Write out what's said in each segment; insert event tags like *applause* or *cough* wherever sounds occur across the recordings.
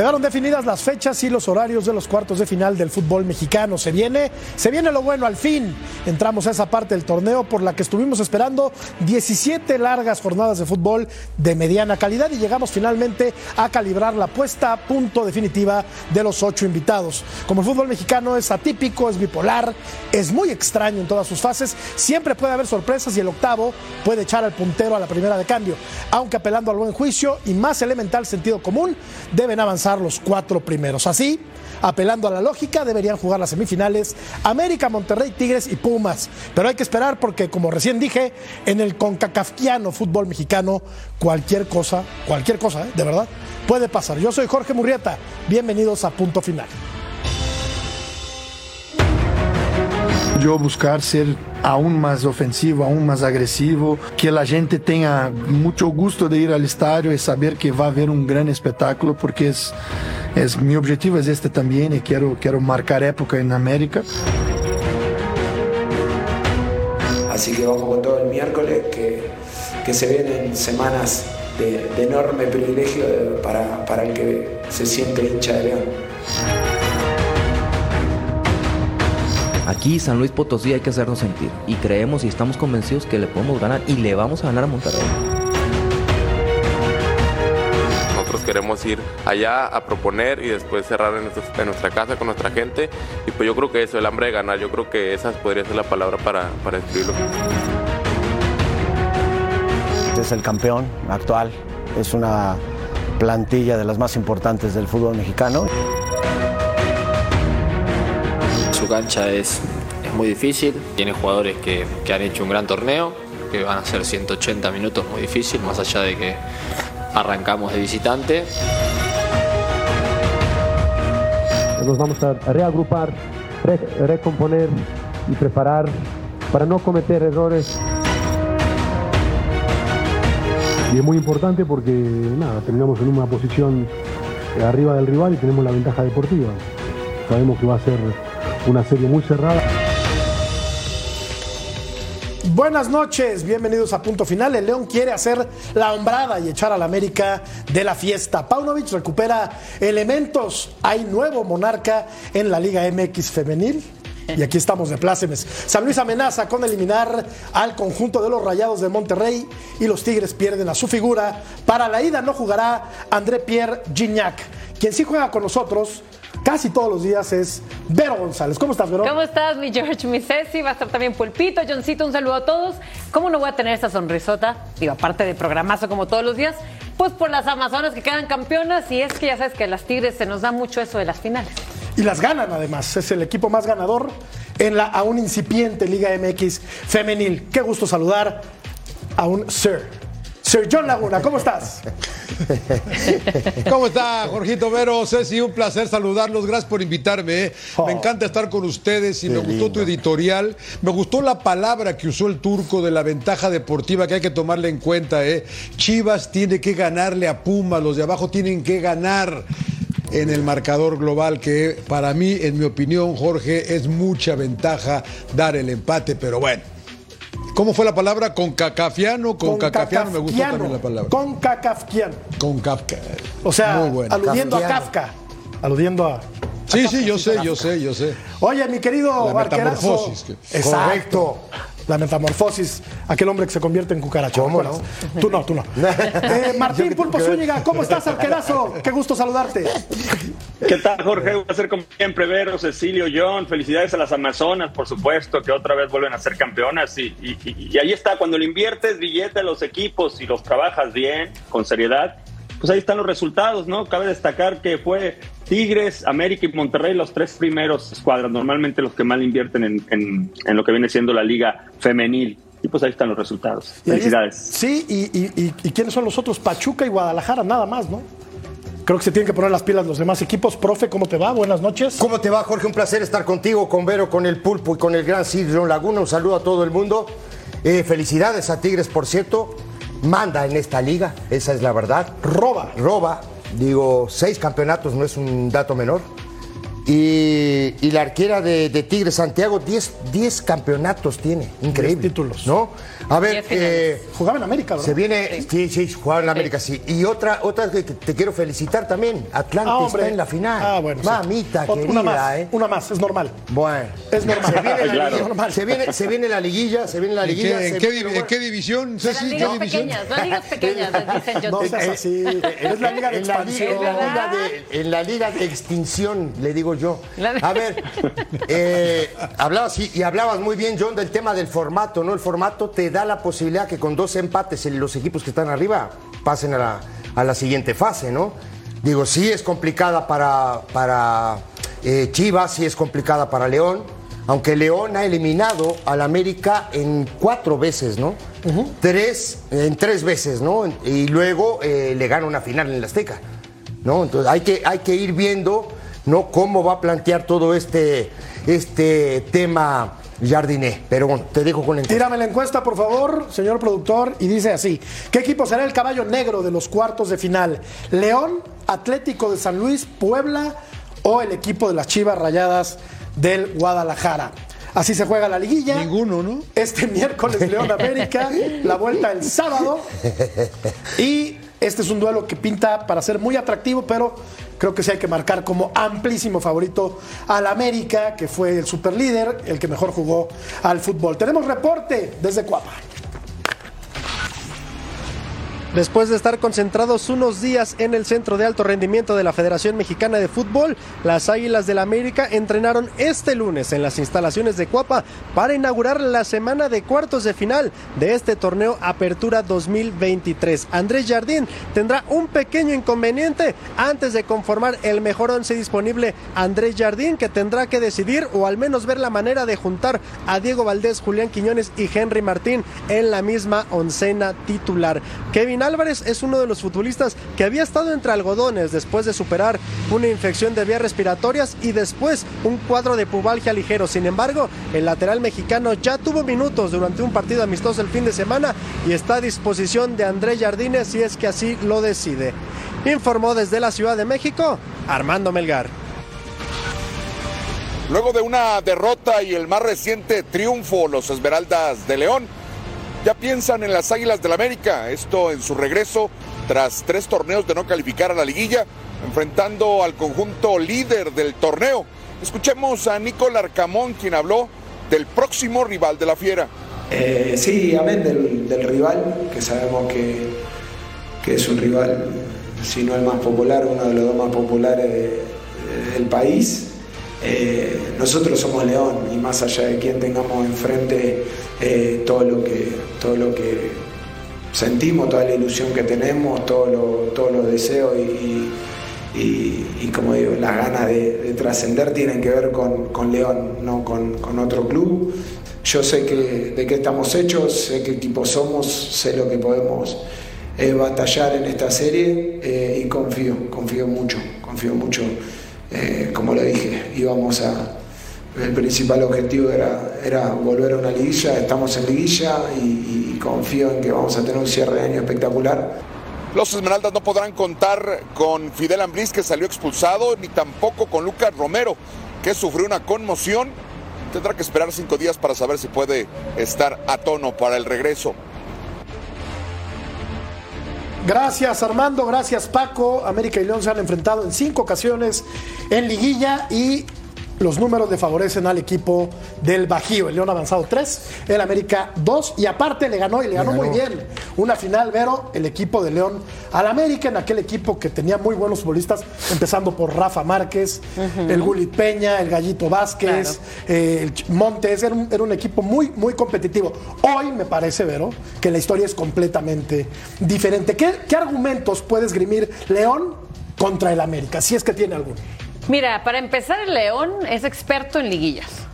Quedaron definidas las fechas y los horarios de los cuartos de final del fútbol mexicano. Se viene, se viene lo bueno al fin. Entramos a esa parte del torneo por la que estuvimos esperando 17 largas jornadas de fútbol de mediana calidad y llegamos finalmente a calibrar la puesta a punto definitiva de los ocho invitados. Como el fútbol mexicano es atípico, es bipolar, es muy extraño en todas sus fases, siempre puede haber sorpresas y el octavo puede echar al puntero a la primera de cambio. Aunque apelando al buen juicio y más elemental sentido común, deben avanzar los cuatro primeros. Así, apelando a la lógica, deberían jugar las semifinales América, Monterrey, Tigres y Pumas. Pero hay que esperar porque, como recién dije, en el concacafquiano fútbol mexicano, cualquier cosa, cualquier cosa, ¿eh? de verdad, puede pasar. Yo soy Jorge Murrieta. Bienvenidos a Punto Final. Yo buscar ser aún más ofensivo, aún más agresivo, que la gente tenga mucho gusto de ir al estadio y saber que va a haber un gran espectáculo, porque es, mi objetivo es este también y quiero, quiero marcar época en América. Así que vamos con todo el miércoles, que, que se vienen semanas de, enorme privilegio para, para el que se siente hincha de León. Aquí San Luis Potosí hay que hacernos sentir y creemos y estamos convencidos que le podemos ganar y le vamos a ganar a Monterrey. Nosotros queremos ir allá a proponer y después cerrar en, nuestro- en nuestra casa con nuestra gente y pues yo creo que eso, el hambre de ganar, yo creo que esa podría ser la palabra para, para describirlo. Es el campeón actual, es una plantilla de las más importantes del fútbol mexicano. Su cancha es, es muy difícil, tiene jugadores que, que han hecho un gran torneo, que van a ser 180 minutos muy difícil, más allá de que arrancamos de visitante. Nos vamos a reagrupar, re- recomponer y preparar para no cometer errores. Y es muy importante porque nada, terminamos en una posición arriba del rival y tenemos la ventaja deportiva. Sabemos que va a ser una serie muy cerrada. Buenas noches, bienvenidos a Punto Final. El León quiere hacer la hombrada y echar al América de la fiesta. Paunovic recupera elementos. Hay nuevo monarca en la Liga MX femenil. Y aquí estamos de plácemes. San Luis amenaza con eliminar al conjunto de los Rayados de Monterrey y los Tigres pierden a su figura. Para la ida no jugará André Pierre Gignac. Quien sí juega con nosotros casi todos los días es Vero González. ¿Cómo estás, Vero? ¿Cómo estás, mi George, mi Ceci? Va a estar también Pulpito, Johncito, un saludo a todos. ¿Cómo no voy a tener esta sonrisota? Digo, aparte de programazo como todos los días, pues por las Amazonas que quedan campeonas y es que ya sabes que a las Tigres se nos da mucho eso de las finales. Y las ganan además. Es el equipo más ganador en la aún incipiente Liga MX femenil. Qué gusto saludar a un Sir. Sir John Laguna, ¿cómo estás? ¿Cómo está, Jorgito Vero? Ceci, un placer saludarlos. Gracias por invitarme. ¿eh? Oh. Me encanta estar con ustedes y me gustó tu editorial. Me gustó la palabra que usó el turco de la ventaja deportiva que hay que tomarle en cuenta. ¿eh? Chivas tiene que ganarle a Pumas, los de abajo tienen que ganar en el marcador global que para mí, en mi opinión, Jorge, es mucha ventaja dar el empate, pero bueno. ¿Cómo fue la palabra? ¿Con cacafiano? Con cacafiano me gustó también la palabra. Con cacafquiano. Con Kafka. O sea, Muy bueno. aludiendo a. Kafka. Aludiendo a. Sí, sí, yo sé, yo sé, yo sé. Oye, mi querido La Barquerazo. que- Exacto. La metamorfosis, aquel hombre que se convierte en cucaracha. ¿Cómo ¿recuerdas? Tú no, tú no. *laughs* Eh, Martín Pulpo Zúñiga, ¿cómo estás, arquerazo? Qué gusto saludarte. ¿Qué tal, Jorge? Un placer como siempre Vero, Cecilio, John. Felicidades a las Amazonas, por supuesto, que otra vez vuelven a ser campeonas. Y- y ahí está, cuando le inviertes billete a los equipos y los trabajas bien, con seriedad, pues ahí están los resultados, ¿no? Cabe destacar que fue Tigres, América y Monterrey los tres primeros escuadras, normalmente los que más le invierten en, en- en lo que viene siendo la liga femenil. Y pues ahí están los resultados. Felicidades. Sí, y, y- y- y quiénes son los otros? Pachuca y Guadalajara, nada más, ¿no? Creo que se tienen que poner las pilas los demás equipos. Profe, ¿cómo te va? Buenas noches. ¿Cómo te va, Jorge? Un placer estar contigo, con Vero, con el Pulpo y con el gran Sir John Laguna. Un saludo a todo el mundo. Eh, felicidades a Tigres, por cierto. Manda en esta liga, esa es la verdad. Roba. Roba. Digo, seis campeonatos no es un dato menor. Y, y la arquera de, de Tigre Santiago, 10 10 campeonatos tiene. Increíble. títulos. ¿No? A ver, eh, jugaba en América, ¿verdad? Se viene, sí, sí, jugaba en América, sí. Y otra, otra que te quiero felicitar también. Atlante Ah, está en la final. Ah, bueno, sí. Mamita, Otra- querida, una más, ¿eh? una más, es normal. Bueno. Es normal. Se viene, *laughs* la Claro. liguilla, Normal. se viene, se viene la liguilla, se viene la ¿En liguilla. qué, se en qué viene divi- lo en qué división, Las? ¿Qué ligas división? pequeñas, las ligas pequeñas, dicen John. No seas así. *laughs* Es la liga de en expansión. en en la liga de extinción, le digo yo. La A ver, eh, hablabas y, y hablabas muy bien, John, del tema del formato, ¿no? El formato te da la posibilidad que con dos empates en los equipos que están arriba pasen a la, a la siguiente fase, ¿no? Digo, sí es complicada para, para eh, Chivas, sí es complicada para León, aunque León ha eliminado al América en cuatro veces, ¿no? Tres, en tres veces, ¿no? Y luego eh, le gana una final en el Azteca, ¿no? Entonces hay que, hay que ir viendo, ¿no? Cómo va a plantear todo este, este tema Jardiné. Pero bueno, te dejo con la encuesta. Tírame la encuesta, por favor, señor productor, y dice así: ¿Qué equipo será el caballo negro de los cuartos de final? ¿León, Atlético de San Luis, Puebla o el equipo de las Chivas Rayadas del Guadalajara? Así se juega la liguilla. Ninguno, ¿no? Este *laughs* miércoles León América, la vuelta el sábado. *laughs* Y este es un duelo que pinta para ser muy atractivo, pero creo que sí hay que marcar como amplísimo favorito al América, que fue el superlíder, el que mejor jugó al fútbol. Tenemos reporte desde Cuapa. Después de estar concentrados unos días en el centro de alto rendimiento de la Federación Mexicana de Fútbol, las Águilas del América entrenaron este lunes en las instalaciones de Cuapa para inaugurar la semana de cuartos de final de este torneo Apertura 2023. Andrés Jardín tendrá un pequeño inconveniente antes de conformar el mejor once disponible. Andrés Jardín que tendrá que decidir o al menos ver la manera de juntar a Diego Valdés, Julián Quiñones y Henry Martín en la misma oncena titular. Kevin Álvarez es uno de los futbolistas que había estado entre algodones después de superar una infección de vías respiratorias y después un cuadro de pubalgia ligero. Sin embargo, el lateral mexicano ya tuvo minutos durante un partido amistoso el fin de semana y está a disposición de Andrés Jardines si es que así lo decide. Informó desde la Ciudad de México Armando Melgar. Luego de una derrota y el más reciente triunfo, los Esmeraldas de León ya piensan en las Águilas del América. Esto en su regreso tras tres torneos de no calificar a la liguilla, enfrentando al conjunto líder del torneo. Escuchemos a Nicolás Arcamón, quien habló del próximo rival de la Fiera. Eh, sí, amén del, rival, que sabemos que, que es un rival, si no el más popular, uno de los dos más populares de- del país. Eh, nosotros somos León y más allá de quién tengamos enfrente, eh, todo, lo que, todo lo que sentimos, toda la ilusión que tenemos, todos los todos los deseos y, como digo, las ganas de, de trascender tienen que ver con, con León, no con, con otro club. Yo sé que, de qué estamos hechos, sé qué equipo somos, sé lo que podemos eh, batallar en esta serie y confío, confío mucho, confío mucho. Eh, como lo dije, íbamos a. El principal objetivo era, era volver a una liguilla, estamos en liguilla y, confío en que vamos a tener un cierre de año espectacular. Los Esmeraldas no podrán contar con Fidel Ambriz, que salió expulsado, ni tampoco con Lucas Romero, que sufrió una conmoción. Tendrá que esperar cinco días para saber si puede estar a tono para el regreso. Gracias Armando, gracias Paco. América y León se han enfrentado en cinco ocasiones en liguilla y los números le favorecen al equipo del Bajío. El León ha avanzado tres, el América dos y aparte le ganó y le ganó, ganó. muy bien. Una final, Vero, el equipo de León al América en aquel equipo que tenía muy buenos futbolistas, empezando por Rafa Márquez, el Gulit Peña, el Gallito Vázquez, eh, el Montes. Era un, era un equipo muy, muy competitivo. Hoy me parece, Vero, que la historia es completamente diferente. ¿Qué, qué argumentos puede esgrimir León contra el América? Si es que tiene alguno. Mira, para empezar, el León es experto en liguillas.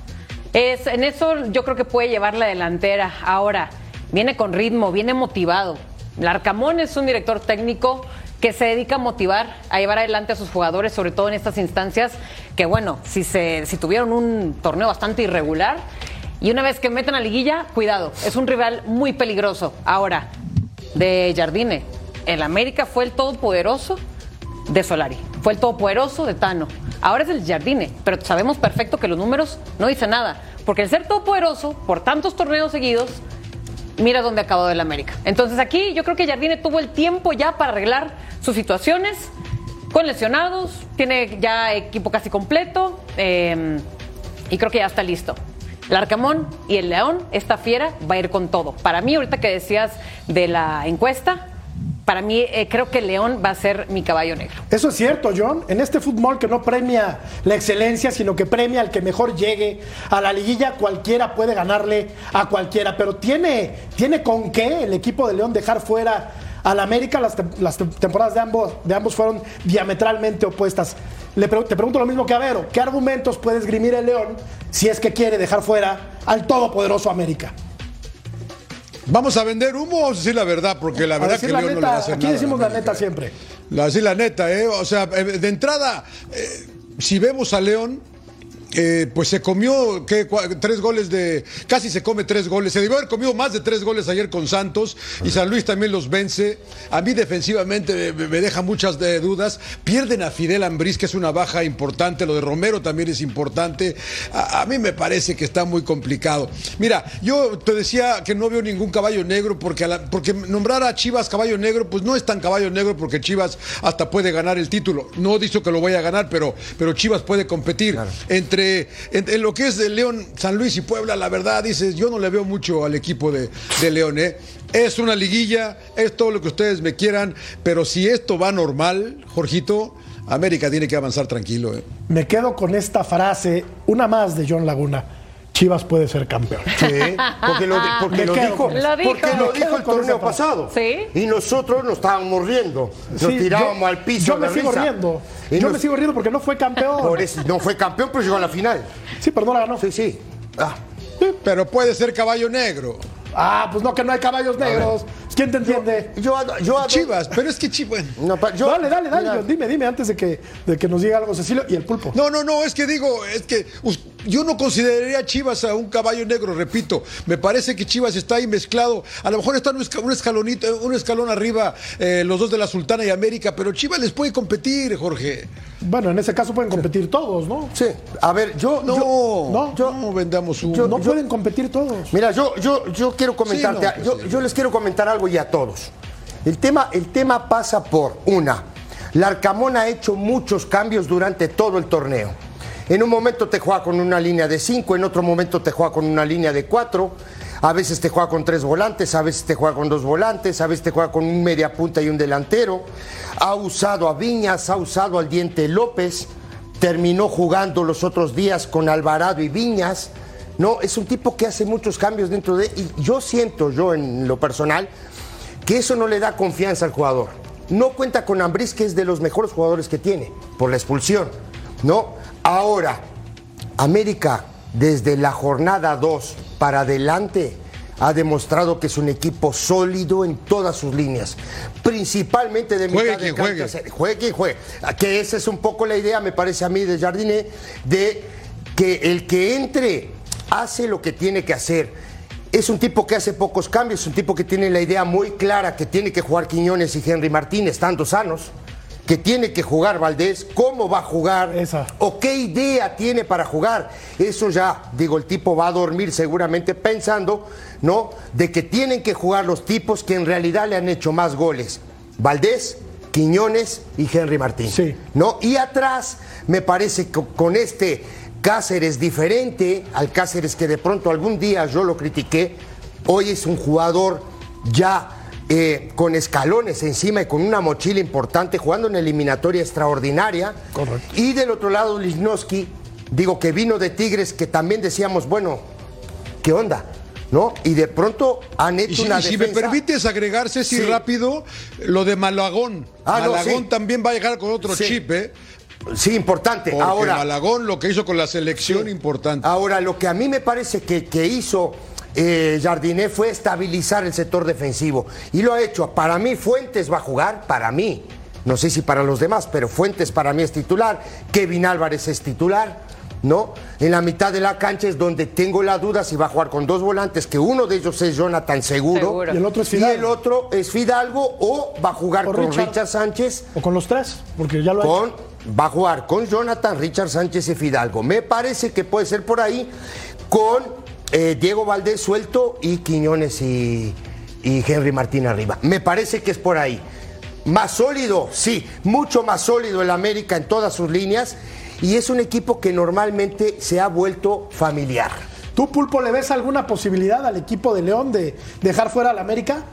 Es, en eso yo creo que puede llevar la delantera. Ahora, viene con ritmo, viene motivado. Larcamón es un director técnico que se dedica a motivar, a llevar adelante a sus jugadores, sobre todo en estas instancias, que bueno, si, se, si tuvieron un torneo bastante irregular, y una vez que meten a liguilla, cuidado, es un rival muy peligroso. Ahora, de Jardine, el América fue el todopoderoso de Solari. Fue el todopoderoso de Tano. Ahora es el Jardine, pero sabemos perfecto que los números no dicen nada. Porque el ser todopoderoso, por tantos torneos seguidos, mira dónde acabó el América. Entonces aquí yo creo que Jardine tuvo el tiempo ya para arreglar sus situaciones con lesionados, tiene ya equipo casi completo eh, y creo que ya está listo. El Arcamón y el León, esta fiera va a ir con todo. Para mí, ahorita que decías de la encuesta, para mí eh, creo que León va a ser mi caballo negro. Eso es cierto, John. En este fútbol que no premia la excelencia, sino que premia al que mejor llegue a la liguilla, cualquiera puede ganarle a cualquiera. Pero tiene, tiene con qué el equipo de León dejar fuera al América. Las, las tem- temporadas de ambos, de ambos fueron diametralmente opuestas. Le te pregunto lo mismo que a Vero. ¿Qué argumentos puede esgrimir el León si es que quiere dejar fuera al todopoderoso América? ¿Vamos a vender humo o vamos a decir la verdad? Porque la verdad que la León no le neta, va a hacer aquí nada. decimos la neta siempre. La, así la neta, ¿eh? O sea, eh, de entrada, eh, si vemos a León, eh, pues se comió tres goles de. Casi se come tres goles. Se debió haber comido más de tres goles ayer con Santos y San Luis también los vence. A mí defensivamente me, me deja muchas de- dudas. Pierden a Fidel Ambriz, que es una baja importante. Lo de Romero también es importante. A, a mí me parece que está muy complicado. Mira, yo te decía que no veo ningún caballo negro porque, a la- porque nombrar a Chivas caballo negro, pues no es tan caballo negro porque Chivas hasta puede ganar el título. No dicho que lo vaya a ganar, pero, pero Chivas puede competir. Entre en, lo que es de León, San Luis y Puebla, la verdad, dices, yo no le veo mucho al equipo de, de León, ¿eh? Es una liguilla, es todo lo que ustedes me quieran, pero si esto va normal, Jorgito, América tiene que avanzar tranquilo, ¿eh? Me quedo con esta frase, una más de John Laguna. Chivas puede ser campeón. Sí, porque lo, di- porque Me lo quedo dijo. Lo porque lo dijo el torneo pasado. Sí. Y nosotros nos estábamos riendo. Nos Sí, tirábamos yo- al piso. Yo me sigo risa. riendo. Y yo nos- me sigo riendo porque no fue campeón. Por eso, no fue campeón, pero llegó a la final. Sí, pero no la ganó. Sí, sí. Ah, Pero puede ser caballo negro. Ah, pues no, que no hay caballos negros. ¿Quién te entiende? yo, ado- yo ado- Chivas, pero es que Chivas. No, yo- dale, dale, dale. mira, dime, dime antes de que, de que nos diga algo Cecilio y el pulpo. No, no, no, es que digo, es que yo no consideraría a Chivas a un caballo negro, repito. Me parece que Chivas está ahí mezclado. A lo mejor están un, esca- un escalonito, un escalón arriba eh, los dos de la Sultana y América, pero Chivas les puede competir, Jorge. Bueno, en ese caso pueden competir todos, ¿no? Sí, a ver, yo. No, yo- no, yo- no vendamos un. no pueden competir todos. Mira, yo, yo, yo quiero comentarte, Sí, no, pues yo, sí. yo les quiero comentar algo y a todos. El tema, el tema pasa por una. Larcamón ha hecho muchos cambios durante todo el torneo. En un momento te juega con una línea de cinco, en otro momento te juega con una línea de cuatro. A veces te juega con tres volantes, a veces te juega con dos volantes, a veces te juega con un media punta y un delantero. Ha usado a Viñas, ha usado al Diente López. Terminó jugando los otros días con Alvarado y Viñas. No, es un tipo que hace muchos cambios dentro de. Y yo siento, yo en lo personal, que eso no le da confianza al jugador. No cuenta con Ambriz, que es de los mejores jugadores que tiene, por la expulsión. No, ahora, América, desde la jornada 2 para adelante, ha demostrado que es un equipo sólido en todas sus líneas, principalmente de Juegue mitad de cancha juegue. juegue quien juegue. Que esa es un poco la idea, me parece a mí, de Jardiné, de que el que entre hace lo que tiene que hacer. Es un tipo que hace pocos cambios, es un tipo que tiene la idea muy clara que tiene que jugar Quiñones y Henry Martín estando sanos, que tiene que jugar Valdés, cómo va a jugar, Esa. o qué idea tiene para jugar. Eso ya, digo, el tipo va a dormir seguramente pensando, ¿no? De que tienen que jugar los tipos que en realidad le han hecho más goles. Valdés, Quiñones y Henry Martín. Sí. ¿No? Y atrás, me parece que con este Cáceres diferente al Cáceres que de pronto algún día yo lo critiqué, hoy es un jugador ya eh, con escalones encima y con una mochila importante, jugando en eliminatoria extraordinaria. Correcto. Y del otro lado, Lichnowsky, digo que vino de Tigres, que también decíamos, bueno, ¿qué onda? ¿No? Y de pronto han hecho Y si, una y si me permites agregarse, sí, Sí. rápido, lo de Malagón. Ah, no, Malagón sí. también va a llegar con otro Sí. chip, ¿eh? Sí, importante. Porque Ahora, Malagón lo que hizo con la selección, importante. Ahora, lo que a mí me parece que, que hizo eh, Jardiné fue estabilizar el sector defensivo. Y lo ha hecho. Para mí, Fuentes va a jugar, para mí. No sé si para los demás, pero Fuentes para mí es titular. Kevin Álvarez es titular. ¿No? En la mitad de la cancha es donde tengo la duda si va a jugar con dos volantes, que uno de ellos es Jonathan Seguro. Seguro. Y el otro es Y Fidalgo. el otro es Fidalgo o va a jugar O con Richard. Richard Sánchez O con los tres, porque ya lo ha hecho. con va a jugar con Jonathan, Richard Sánchez y Fidalgo. Me parece que puede ser por ahí con eh, Diego Valdés suelto y Quiñones y, y Henry Martín arriba. Me parece que es por ahí. Más sólido, sí, mucho más sólido el América en todas sus líneas y es un equipo que normalmente se ha vuelto familiar. ¿Tú, Pulpo, le ves alguna posibilidad al equipo de León de dejar fuera al América?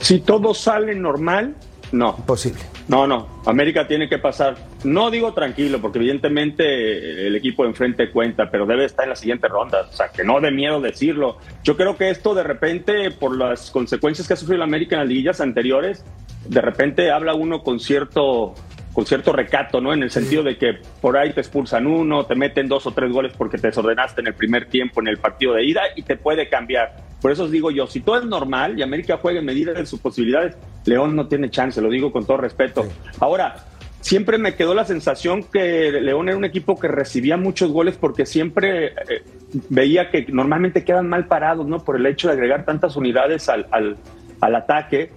Si todo sale normal, no. Posible. No, no. América tiene que pasar. No digo tranquilo, porque evidentemente el equipo de enfrente cuenta, pero debe estar en la siguiente ronda. O sea, que no de miedo decirlo. Yo creo que esto de repente, por las consecuencias que ha sufrido el América en las liguillas anteriores, de repente habla uno con cierto con cierto recato, ¿no? En el sentido de que por ahí te expulsan uno, te meten dos o tres goles porque te desordenaste en el primer tiempo en el partido de ida y te puede cambiar. Por eso os digo yo, si todo es normal y América juega en medida de sus posibilidades, León no tiene chance, lo digo con todo respeto. Ahora, siempre me quedó la sensación que León era un equipo que recibía muchos goles porque siempre eh, veía que normalmente quedan mal parados, ¿no? Por el hecho de agregar tantas unidades al, al, al ataque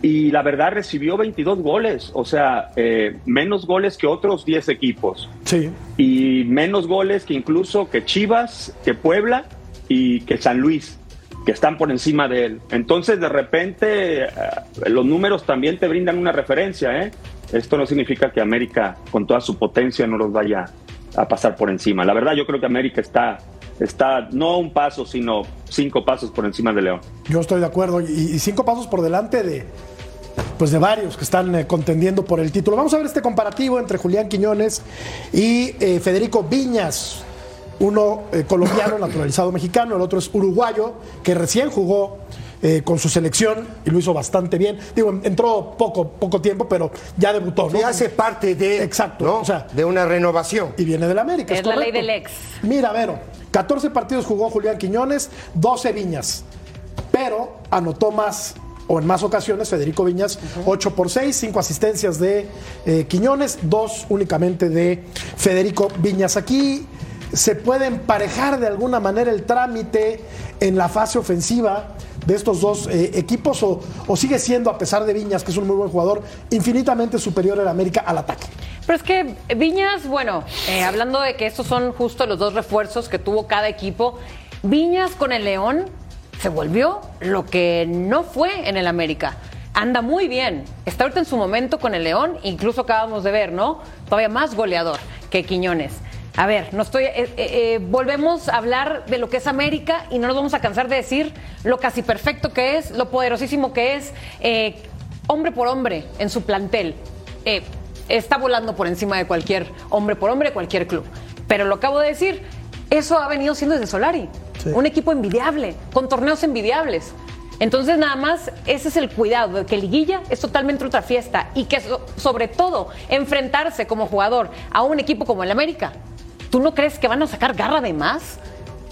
y la verdad recibió 22 goles, o sea, eh, menos goles que otros 10 equipos. Sí. Y menos goles que incluso que Chivas, que Puebla y que San Luis, que están por encima de él. Entonces, de repente, eh, los números también te brindan una referencia, ¿eh? Esto no significa que América, con toda su potencia, no los vaya a pasar por encima. La verdad, yo creo que América está está no un paso, sino cinco pasos por encima de León. Yo estoy de acuerdo. Y, y cinco pasos por delante de, pues de varios que están eh, contendiendo por el título. Vamos a ver este comparativo entre Julián Quiñones y eh, Federico Viñas. Uno eh, colombiano, *coughs* naturalizado mexicano, el otro es uruguayo, que recién jugó eh, con su selección y lo hizo bastante bien. Digo, entró poco, poco tiempo, pero ya debutó. ¿no? Y hace parte de, Exacto, ¿no? o sea, de una renovación. y viene del América. Es la ley del ex. Mira, Vero, 14 partidos jugó Julián Quiñones, 12 Viñas, pero anotó más o en más ocasiones Federico Viñas, 8 por 6, 5 asistencias de eh, Quiñones, 2 únicamente de Federico Viñas. Aquí se puede emparejar de alguna manera el trámite en la fase ofensiva de estos dos eh, equipos o, o sigue siendo, a pesar de Viñas, que es un muy buen jugador, infinitamente superior el América al ataque. Pero es que Viñas, bueno, eh, hablando de que estos son justo los dos refuerzos que tuvo cada equipo, Viñas con el León se volvió lo que no fue en el América. Anda muy bien. Está ahorita en su momento con el León, incluso acabamos de ver, ¿no? Todavía más goleador que Quiñones. A ver, no estoy, eh, eh, eh, volvemos a hablar de lo que es América y no nos vamos a cansar de decir lo casi perfecto que es, lo poderosísimo que es, hombre por hombre en su plantel. Está volando por encima de cualquier hombre por hombre, cualquier club. Pero lo acabo de decir, eso ha venido siendo desde Solari. Un equipo envidiable, con torneos envidiables. Entonces, nada más, ese es el cuidado, de que Liguilla es totalmente otra fiesta y que, so- sobre todo, enfrentarse como jugador a un equipo como el América. ¿Tú no crees que van a sacar garra de más?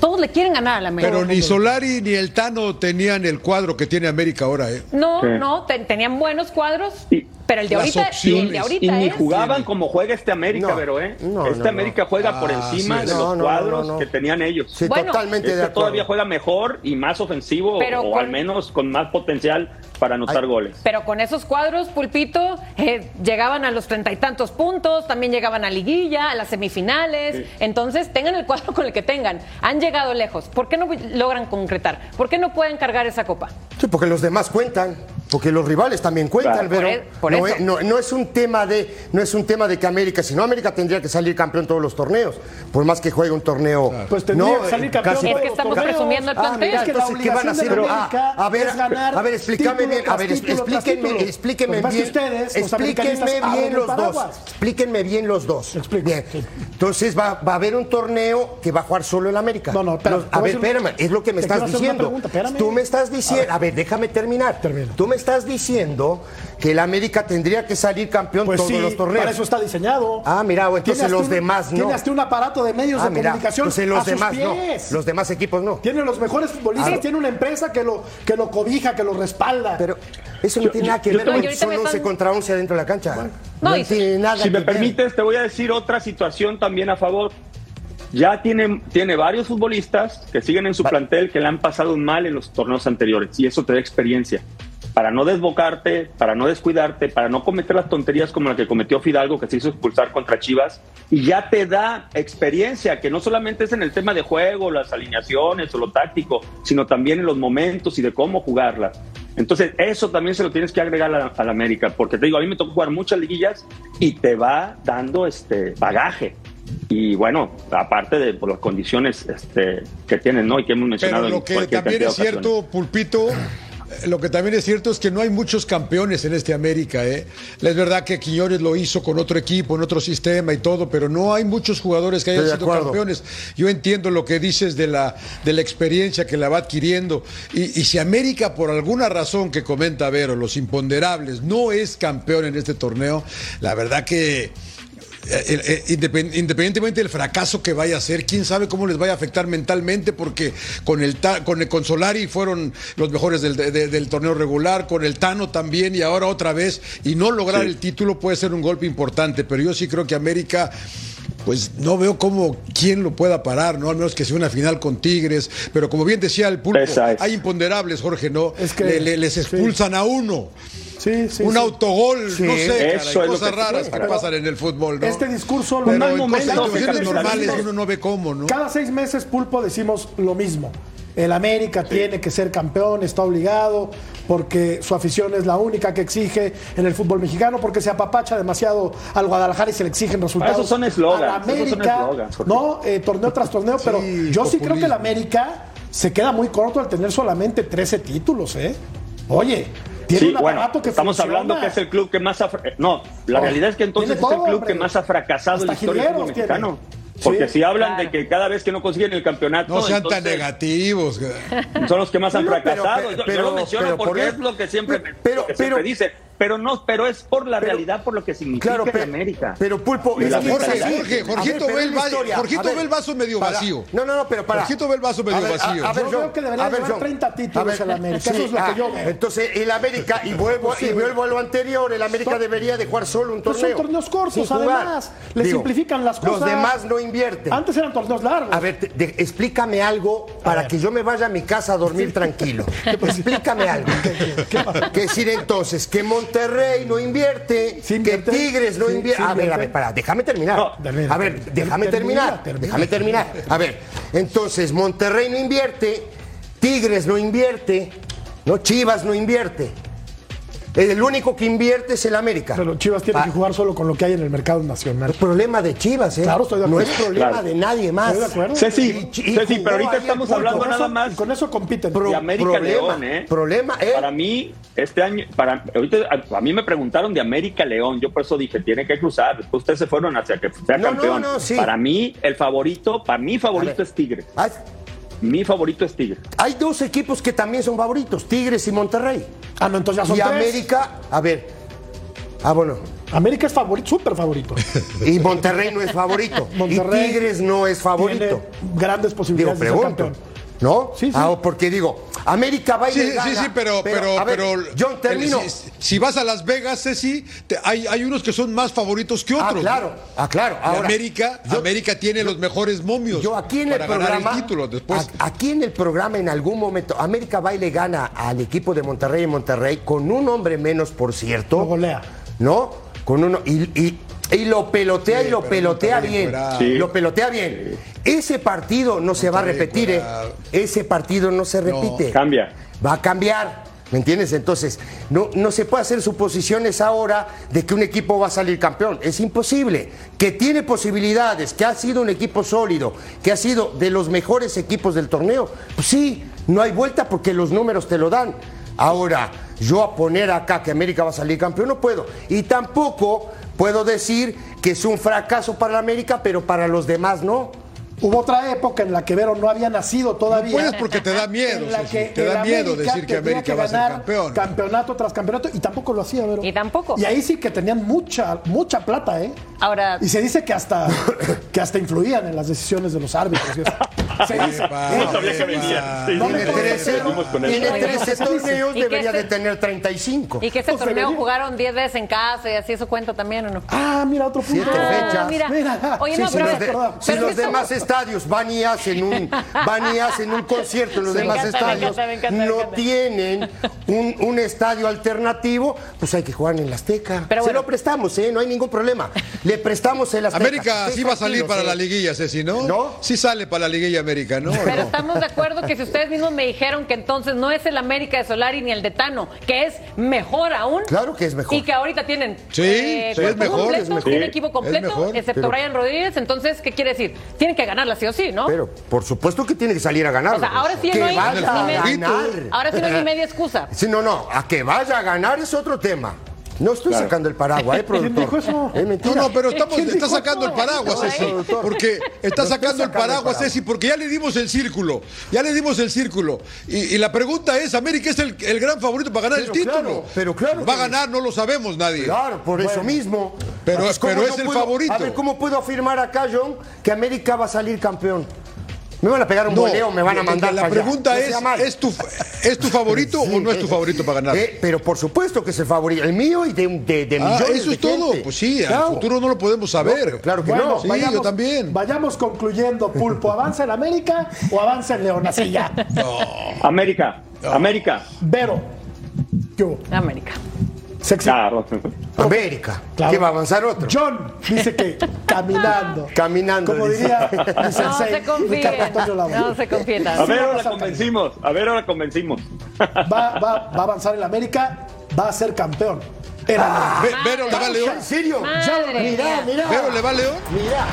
Todos le quieren ganar al América. Pero ni Solari ni el Tano tenían el cuadro que tiene América ahora, ¿eh? No, Sí. no, te- tenían buenos cuadros, pero el de Las ahorita, el opciones. de Y ahorita ni es- jugaban como juega este América, No, pero ¿eh? no, este no, no. América juega por Ah, encima sí, de los cuadros no, no. que tenían ellos. Sí, Bueno, totalmente de Este acuerdo. todavía juega mejor y más ofensivo, Pero o con- al menos con más potencial para anotar Ay. goles. Pero con esos cuadros, Pulpito, eh, llegaban a los treinta y tantos puntos, también llegaban a liguilla, a las semifinales. Entonces, tengan el cuadro con el que tengan. Han llegado lejos. ¿Por qué no logran concretar? ¿Por qué no pueden cargar esa copa? Sí, porque los demás cuentan, porque los rivales también cuentan, Claro. pero Por e- por no, es, no- no es un tema de no es un tema de que América, si no América tendría que salir campeón todos los torneos, por más que juegue un torneo. Pues tendría no, que salir campeón casi- Es que estamos presumiendo el Ah, plantel. mira, Es que la entonces, ¿qué van a hacer? Ah, a ver, a ver, explícame bien, a ver, explíquenme, explíquenme bien, ustedes, explíquenme bien el los dos, explíquenme bien los dos. Bien, entonces va, va a haber un torneo que va a jugar solo el América. No, no, te a ver, espérame, es lo que me estás diciendo. Tú me estás diciendo, a ver, déjame terminar. Termina. Tú me estás diciendo que el América tendría que salir campeón Pues todos sí, los torneos. para eso está diseñado. Ah, mira, o entonces los un- demás no. Tiene hasta un aparato de medios Ah, de mira, comunicación entonces a los sus demás pies. no. Los demás equipos no. Tiene los mejores futbolistas, Ah, tiene una empresa que lo, que lo cobija, que lo respalda. Pero eso no tiene nada que yo ver con son ahorita me 11 están- contra 11 adentro de la cancha. No, No, y- tiene nada Si que me ver. permites, te voy a decir otra situación también a favor. Ya tiene, tiene varios futbolistas que siguen en su plantel que le han pasado mal en los torneos anteriores y eso te da experiencia. Para no desbocarte, para no descuidarte, para no cometer las tonterías como la que cometió Fidalgo, que se hizo expulsar contra Chivas, y ya te da experiencia, que no solamente es en el tema de juego, las alineaciones o lo táctico, sino también en los momentos y de cómo jugarla. Entonces, eso también se lo tienes que agregar a a la América, porque te digo, a mí me tocó jugar muchas liguillas y te va dando este bagaje. Y bueno, aparte de por las condiciones este, que tienen, ¿no? Y que hemos mencionado. Pero lo en que también es cierto, Pulpito, lo que también es cierto es que no hay muchos campeones en este América. ¿eh? Es verdad que Quiñones lo hizo con otro equipo, en otro sistema y todo, pero no hay muchos jugadores que hayan Estoy sido campeones. Yo entiendo lo que dices de la, de la experiencia que la va adquiriendo. Y, y si América, por alguna razón que comenta Vero, los imponderables, no es campeón en este torneo, la verdad que. Eh, eh, independ- independientemente del fracaso que vaya a ser, quién sabe cómo les vaya a afectar mentalmente, porque con el con el con Solari fueron los mejores del, de- del torneo regular, con el Tano también, y ahora otra vez, y no lograr Sí. el título puede ser un golpe importante, pero yo sí creo que América. Pues no veo cómo quién lo pueda parar, ¿no? Al menos que sea una final con Tigres. Pero como bien decía el pulpo, hay imponderables, Jorge, ¿no? Es que- Le- le- les expulsan a uno. Sí, sí. un sí. autogol, Sí, no sé, caray, eso es lo cosas que- raras que pasan en el fútbol, ¿no? Este discurso lo Pero en momento, situaciones normales uno no ve cómo, ¿no? Cada seis meses, Pulpo, decimos lo mismo. El América tiene que ser campeón, está obligado, porque su afición es la única que exige en el fútbol mexicano, porque se apapacha demasiado al Guadalajara y se le exigen resultados. Esos son eslogans, son América, no, eh, torneo tras torneo, pero yo sí creo que el. América se queda muy corto al tener solamente 13 títulos, ¿eh? Oye, tiene Sí, un bueno, que estamos funciona. hablando que es el club que más ha... No, la Oh, realidad es que entonces es el club hombre. que más ha fracasado en la historia del fútbol jilgueros tiene. mexicano. Porque Sí, si hablan claro. de que cada vez que no consiguen el campeonato, No sean tan negativos. son los que más han No, pero- fracasado. pero- yo, lo menciono por porque es lo que siempre, pero- lo que siempre pero- dice. Pero no, pero es por la Pero- realidad, por lo que significa Claro, pero, América. pero Pulpo, es Jorge. Jorge, A Jorgito ve el la va- historia. Jorgito A ver, ve el vaso medio para- vacío. No, no, no, pero para. Jorgito ve el vaso medio A ver, a- vacío. A, ver, Yo creo que debería a llevar John. 30 títulos A el América, eso es lo que yo veo. Entonces, el América, y vuelvo, y vuelvo a lo anterior, el América debería de jugar solo un Pues torneo. son torneos cortos, además. Le simplifican las cosas. Los demás no invierten. Antes eran torneos largos. A ver, te- de- explícame algo para que yo me vaya a mi casa a dormir tranquilo. *laughs* explícame algo. *laughs* Que decir entonces que Monterrey no invierte, Sí que. Tigres no Sí, invierte. sí a ver, a ver, para, déjame terminar. No, a ver, déjame Termina, terminar. termina. Déjame terminar. A ver, entonces Monterrey no invierte, Tigres no invierte, no Chivas no invierte. El único que invierte es el América. Pero Chivas tiene Ah. que jugar solo con lo que hay en el mercado nacional. Problema de Chivas, ¿eh? Claro, estoy de No acuerdo. es problema Claro. de nadie más. Estoy de acuerdo. Ceci, Y- y Ceci, pero ahorita estamos hablando nada eso- más Con eso compiten. Pro- de América problema, León, ¿eh? problema, ¿eh? Para mí, este año, para ahorita a, a mí me preguntaron de América León, yo por eso dije, tiene que cruzar. Después ustedes se fueron hacia que sea No, no, campeón. no, sí. Para mí, el favorito, para mí favorito es Tigres. Mi favorito es Tigres. hay dos equipos que también son favoritos, Tigres y Monterrey. Ah, no, entonces ya son Y tres. América, a ver. Ah, bueno. América es favorito, súper favorito. Y Monterrey no es favorito. *laughs* Monterrey y Tigres no es favorito. Tiene grandes Digo, posibilidades de ser campeón. ¿No? Sí, sí. Ah, porque digo, América va y Sí, le gana, sí, sí, pero, pero, ver, pero, John, termino. Si, si vas a Las Vegas, Ceci, te- hay, hay unos que son más favoritos que Ah, otros. claro, ah, claro. Y Ahora, América, yo- América tiene los mejores momios Yo aquí en el ganar programa, el título. Después, aquí en el programa en algún momento, América va y le gana al equipo de Monterrey en Monterrey con un hombre menos, por cierto. Lo golea. ¿No? Con uno y, y- y lo pelotea Sí, y lo pelotea bien. Sí. Lo pelotea bien. Ese partido no se va a repetir, ¿eh? Ese partido no se repite. Cambia. Va a cambiar. ¿Me entiendes? Entonces, no, no se puede hacer suposiciones ahora de que un equipo va a salir campeón. Es imposible. Que tiene posibilidades, que ha sido un equipo sólido, que ha sido de los mejores equipos del torneo. Pues sí, no hay vuelta porque los números te lo dan. Ahora, yo a poner acá que América va a salir campeón no puedo. Y tampoco puedo decir que es un fracaso para la América, pero para los demás no. Hubo otra época en la que Vero no había nacido todavía. No puedes porque te da miedo, En la que te da el miedo decir que América va a ser campeón. Campeonato tras campeonato y tampoco lo hacía, Vero. Y tampoco. Y ahí sí que tenían mucha, mucha plata, ¿eh? Ahora, Y se dice que hasta, que hasta influían en las decisiones de los árbitros. y *laughs* No sabía que venía. Tiene sí, 13, seguimos con tiene eso. 13 torneos, ¿Y qué debería se- de tener 35. Y que Pues torneo jugaron 10 veces en casa y así eso cuenta también o no. Ah, mira, otro punto. Siete Ah, fechas. mira. Oye, no, si pero, los, si demás estadios van y hacen un van y hacen un concierto en los demás estadios no tienen un, estadio alternativo pues hay que jugar en el Azteca se lo prestamos ¿eh? no hay ningún problema le prestamos el Azteca América sí va a salir para la liguilla, Ceci, ¿no? ¿No? Sí sale para la liguilla América, ¿no? Pero ¿No? estamos de acuerdo que si ustedes mismos me dijeron que entonces no es el América de Solari ni el de Tano, que es mejor aún. Claro que es mejor. Y que ahorita tienen Sí, eh, sí, es mejor, completo, es mejor. equipo completo, mejor. excepto Pero- Brian Rodríguez. Entonces, ¿qué quiere decir? Tienen que ganarla sí o sí, ¿no? pero por supuesto que tiene que salir a ganar o sea, ahora sí no hay ni a media- ganar ahora sí no hay ni media excusa. Sí, no, no, a que vaya a ganar es otro tema. No estoy sacando el paraguas, ¿eh, *laughs* productor? dijo eso? No, no, pero estamos, ¿Quién está sacando el paraguas, Ceci. Porque está No sacando el sacando el paraguas, paraguas. Ceci, porque ya le dimos el círculo. Ya le dimos el círculo. Y, y la pregunta es: ¿América es el, el gran favorito para ganar Pero el título? claro, pero claro Va a ganar, no lo sabemos nadie. Claro, por eso mismo. Pero- Entonces, ¿cómo pero es el puedo- favorito. A ver, ¿cómo puedo afirmar acá, John, que América va a salir campeón? ¿Me van a pegar un No, boleo me van a mandar La para pregunta es. ¿es tu, ¿es tu favorito o no es tu favorito para ganar? Eh, pero por supuesto que es el favorito, el mío y de, de, de Ah, millones eso de es todo. gente. Pues sí, Claro. al futuro no lo podemos saber. claro que Bueno, no. Sí, vayamos, yo también. Vayamos concluyendo, Pulpo. ¿Avanza el América o avanza el León? Así ya. América, América. Vero. ¿Qué hubo? América. Sexy. Claro. América. Claro. ¿Qué va a avanzar otro? John dice que caminando. *laughs* Caminando. Como dice. diría *laughs* No sensei, se Labo. No se confíen. A ver, va a ahora convencimos. A ver, ahora convencimos. *laughs* Va, va, va a avanzar el América, va a ser campeón. Era Ve- Vero le va a León. ¿En serio? Madre mía. mira. Vero le va a León. Mira.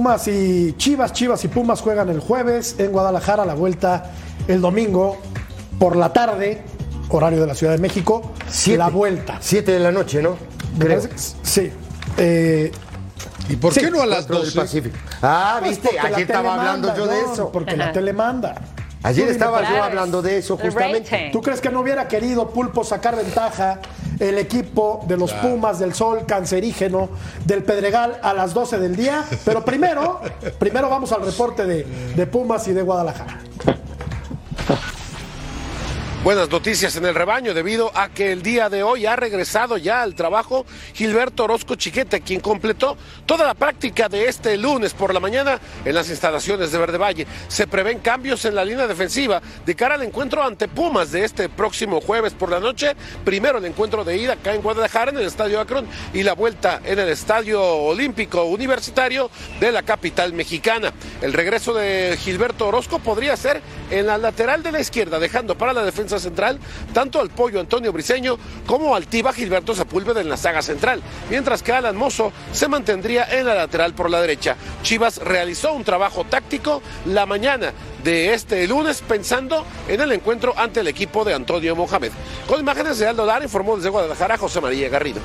Pumas y Chivas, Chivas y Pumas juegan el jueves en Guadalajara, la vuelta el domingo por la tarde, horario de la Ciudad de México. Siete. La vuelta. Siete de la noche, ¿no? Creo. Sí. Eh, ¿Y por Sí, qué no a las Cuatro del 12? Pacífico. Ah, pues viste, la ayer estaba hablando manda, yo de eso. Porque la tele manda. Ayer Tú estaba ¿por yo hablando de eso justamente. ¿Tú crees que no hubiera querido Pulpo sacar ventaja el equipo de los Pumas del Sol cancerígeno del Pedregal a las 12 del día? Pero primero, primero vamos al reporte de, de Pumas y de Guadalajara. Buenas noticias en el rebaño debido a que el día de hoy ha regresado ya al trabajo Gilberto Orozco Chiquete, quien completó toda la práctica de este lunes por la mañana en las instalaciones de Verde Valle. Se prevén cambios en la línea defensiva de cara al encuentro ante Pumas de este próximo jueves por la noche. Primero el encuentro de ida acá en Guadalajara en el Estadio Akron y la vuelta en el Estadio Olímpico Universitario de la capital mexicana. El regreso de Gilberto Orozco podría ser en la lateral de la izquierda, dejando para la defensa central tanto al pollo Antonio Briseño como al Tiba Gilberto Sepúlveda en la saga central, mientras que Alan Mozo se mantendría en la lateral por la derecha. Chivas realizó un trabajo táctico la mañana de este lunes pensando en el encuentro ante el equipo de Antonio Mohamed. Con imágenes de Aldo Lara informó desde Guadalajara José María Garrido.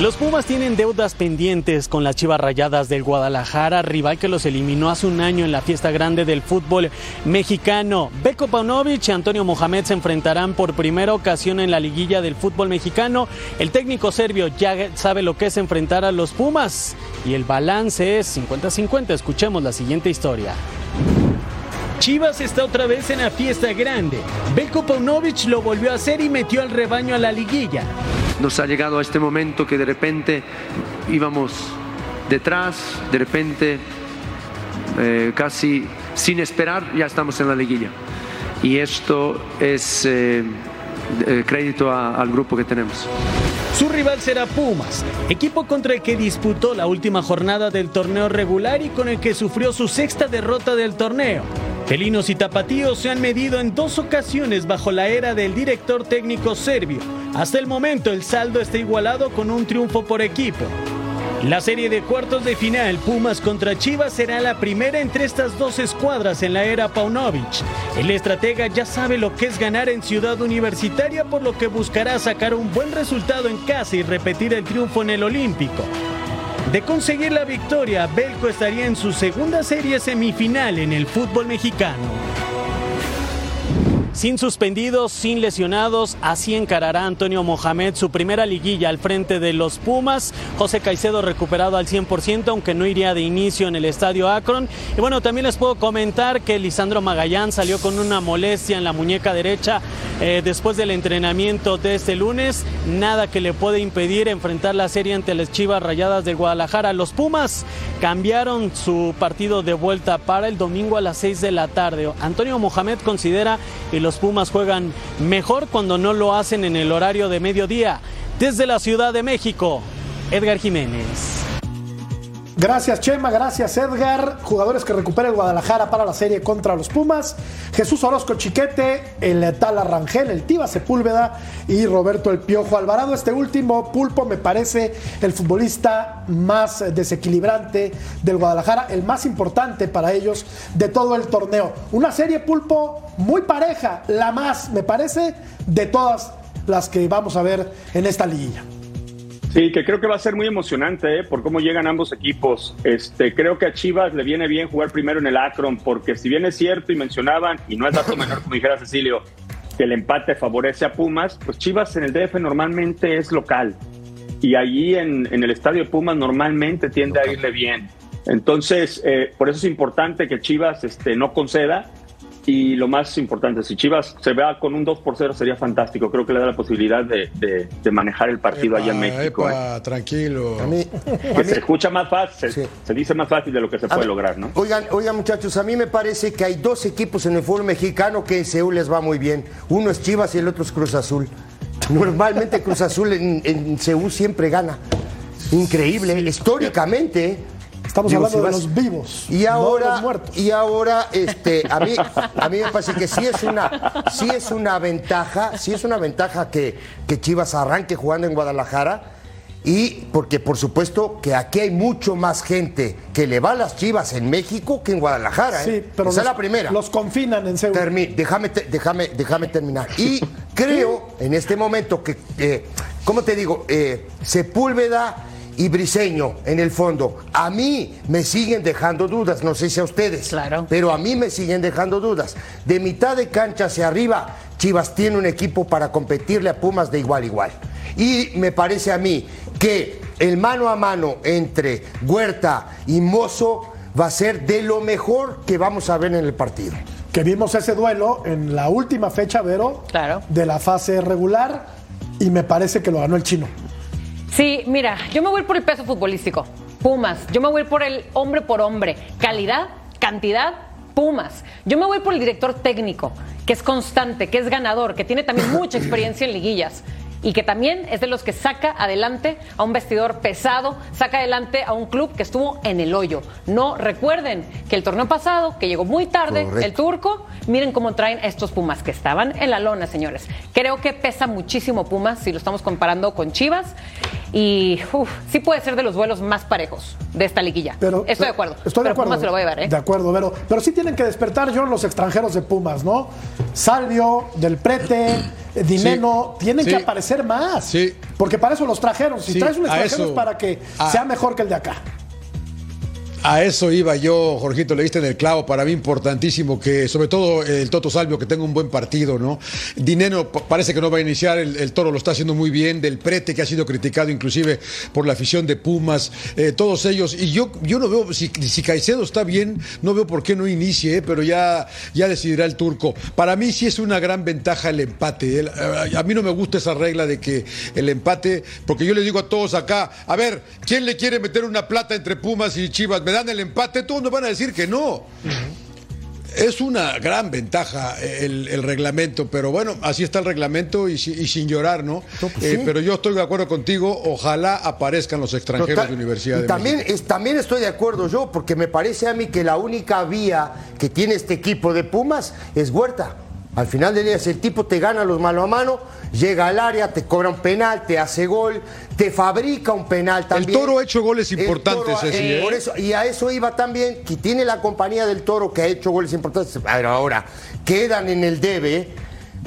Los Pumas tienen deudas pendientes con las Chivas Rayadas del Guadalajara, rival que los eliminó hace un año en la fiesta grande del fútbol mexicano. Beko Paunovic y Antonio Mohamed se enfrentarán por primera ocasión en la liguilla del fútbol mexicano. El técnico serbio ya sabe lo que es enfrentar a los Pumas y el balance es 50-50. Escuchemos la siguiente historia. Chivas está otra vez en la fiesta grande. Belko Paunovic lo volvió a hacer y metió al rebaño a la liguilla. nos ha llegado a este momento que de repente íbamos detrás, de repente eh, casi sin esperar ya estamos en la liguilla. Y esto es eh, eh, crédito al grupo que tenemos. Su rival será Pumas, equipo contra el que disputó la última jornada del torneo regular y con el que sufrió su sexta derrota del torneo. Felinos y Tapatíos se han medido en dos ocasiones bajo la era del director técnico serbio. Hasta el momento el saldo está igualado con un triunfo por equipo. La serie de cuartos de final Pumas contra Chivas será la primera entre estas dos escuadras en la era Paunovic. El estratega ya sabe lo que es ganar en Ciudad Universitaria por lo que buscará sacar un buen resultado en casa y repetir el triunfo en el Olímpico. De conseguir la victoria, Belco estaría en su segunda serie semifinal en el fútbol mexicano. Sin suspendidos, sin lesionados, así encarará Antonio Mohamed su primera liguilla al frente de los Pumas. José Caicedo recuperado al 100%, aunque no iría de inicio en el estadio Akron. Y bueno, también les puedo comentar que Lisandro Magallán salió con una molestia en la muñeca derecha eh, después del entrenamiento de este lunes. Nada que le puede impedir enfrentar la serie ante las Chivas Rayadas de Guadalajara. Los Pumas cambiaron su partido de vuelta para el domingo a las 6 de la tarde. Antonio Mohamed considera que los Pumas juegan mejor cuando no lo hacen en el horario de mediodía. Desde la Ciudad de México, Edgar Jiménez. Gracias Chema, gracias Edgar. Jugadores que recupera el Guadalajara para la serie contra los Pumas. Jesús Orozco Chiquete, el Tala Rangel, el Tiva Sepúlveda y Roberto El Piojo Alvarado. Este último pulpo me parece el futbolista más desequilibrante del Guadalajara, el más importante para ellos de todo el torneo. Una serie pulpo muy pareja, la más, me parece, de todas las que vamos a ver en esta liguilla. Sí, que creo que va a ser muy emocionante ¿eh? por cómo llegan ambos equipos. Este, creo que a Chivas le viene bien jugar primero en el Akron, porque si bien es cierto y mencionaban, y no es dato menor como dijera Cecilio, que el empate favorece a Pumas, pues Chivas en el DF normalmente es local. Y allí en, en el estadio de Pumas normalmente tiende a irle bien. Entonces, eh, por eso es importante que Chivas este, no conceda y lo más importante, si Chivas se vea con un 2 por 0 sería fantástico. Creo que le da la posibilidad de, de, de manejar el partido allá en México. Epa, ¿eh? tranquilo. A mí, Que se escucha más fácil, se, se dice más fácil de lo que se A puede lograr, ¿no? Oigan, oigan, muchachos, a mí me parece que hay dos equipos en el fútbol mexicano que en Seúl les va muy bien. Uno es Chivas y el otro es Cruz Azul. Normalmente Cruz Azul en, en Seúl siempre gana. Increíble, históricamente. Estamos Digo, hablando si de vas- los vivos, Y no de ahora, los muertos. y ahora, este, a mí, a mí me parece que sí es una, sí es una ventaja, sí es una ventaja que, que Chivas arranque jugando en Guadalajara. Y porque por supuesto que aquí hay mucho más gente que le va a las Chivas en México que en Guadalajara. ¿eh? Sí, pero Esa es los- la primera. Los confinan en Seúl. Déjame, te- déjame, déjame terminar. Y creo en este momento que, eh, ¿cómo te digo? Eh, Sepúlveda y Briseño en el fondo. A mí me siguen dejando dudas, no sé si a ustedes. Claro. Pero a mí me siguen dejando dudas. De mitad de cancha hacia arriba, Chivas tiene un equipo para competirle a Pumas de igual a igual. Y me parece a mí que el mano a mano entre Huerta y Mozo va a ser de lo mejor que vamos a ver en el partido. Que vimos ese duelo en la última fecha, Vero, de la fase regular y me parece que lo ganó el chino. Sí, mira, yo me voy por el peso futbolístico. Pumas. Yo me voy por el hombre por hombre. Calidad, cantidad, Pumas. Yo me voy por el director técnico, que es constante, que es ganador, que tiene también mucha experiencia en liguillas. Y que también es de los que saca adelante a un vestidor pesado, saca adelante a un club que estuvo en el hoyo. No recuerden que el torneo pasado, que llegó muy tarde, Correcto. el turco, miren cómo traen estos Pumas que estaban en la lona, señores. Creo que pesa muchísimo Pumas si lo estamos comparando con Chivas. Y uf, sí puede ser de los vuelos más parejos de esta liguilla. Pero, Estoy de acuerdo. Estoy de pero acuerdo. Pumas se lo va a llevar, ¿eh? De acuerdo, Vero. Pero sí tienen que despertar, John, los extranjeros de Pumas, ¿no? Salvio, Del Prete, eh, Dineno, tienen sí. que aparecer más. Sí. Porque para eso los trajeron. Si Sí, traes un extranjero es para que A- sea mejor que el de acá. A eso iba yo, Jorgito, le diste en el clavo. Para mí importantísimo que, sobre todo el Toto Salvio, que tenga un buen partido, ¿no? Dinero pa- parece que no va a iniciar, el, Toro lo está haciendo muy bien, del Prete, que ha sido criticado inclusive por la afición de Pumas, eh, todos ellos. Y yo, yo no veo, si, Caicedo está bien, no veo por qué no inicie, eh, pero ya, ya decidirá el turco. Para mí sí es una gran ventaja el empate. Eh, a mí no me gusta esa regla de que el empate, porque yo le digo a todos acá, a ver, ¿quién le quiere meter una plata entre Pumas y Chivas? ¿Me dan el empate? Todos nos van a decir que no. Es una gran ventaja el, el reglamento, pero bueno, así está el reglamento y, si- y sin llorar, ¿no? Eh, pero yo estoy de acuerdo contigo, ojalá aparezcan los extranjeros de Universidad de también, México. es- también estoy de acuerdo yo, porque me parece a mí que la única vía que tiene este equipo de Pumas es Huerta. Al final del día, si el tipo te gana los mano a mano, llega al área, te cobra un penal, te hace gol, te fabrica un penal también. Toro ha hecho goles El importantes, Toro, eh, ¿eh? por eso, y a eso iba también, que tiene la compañía del Toro que ha hecho goles importantes. Pero ahora, quedan en el debe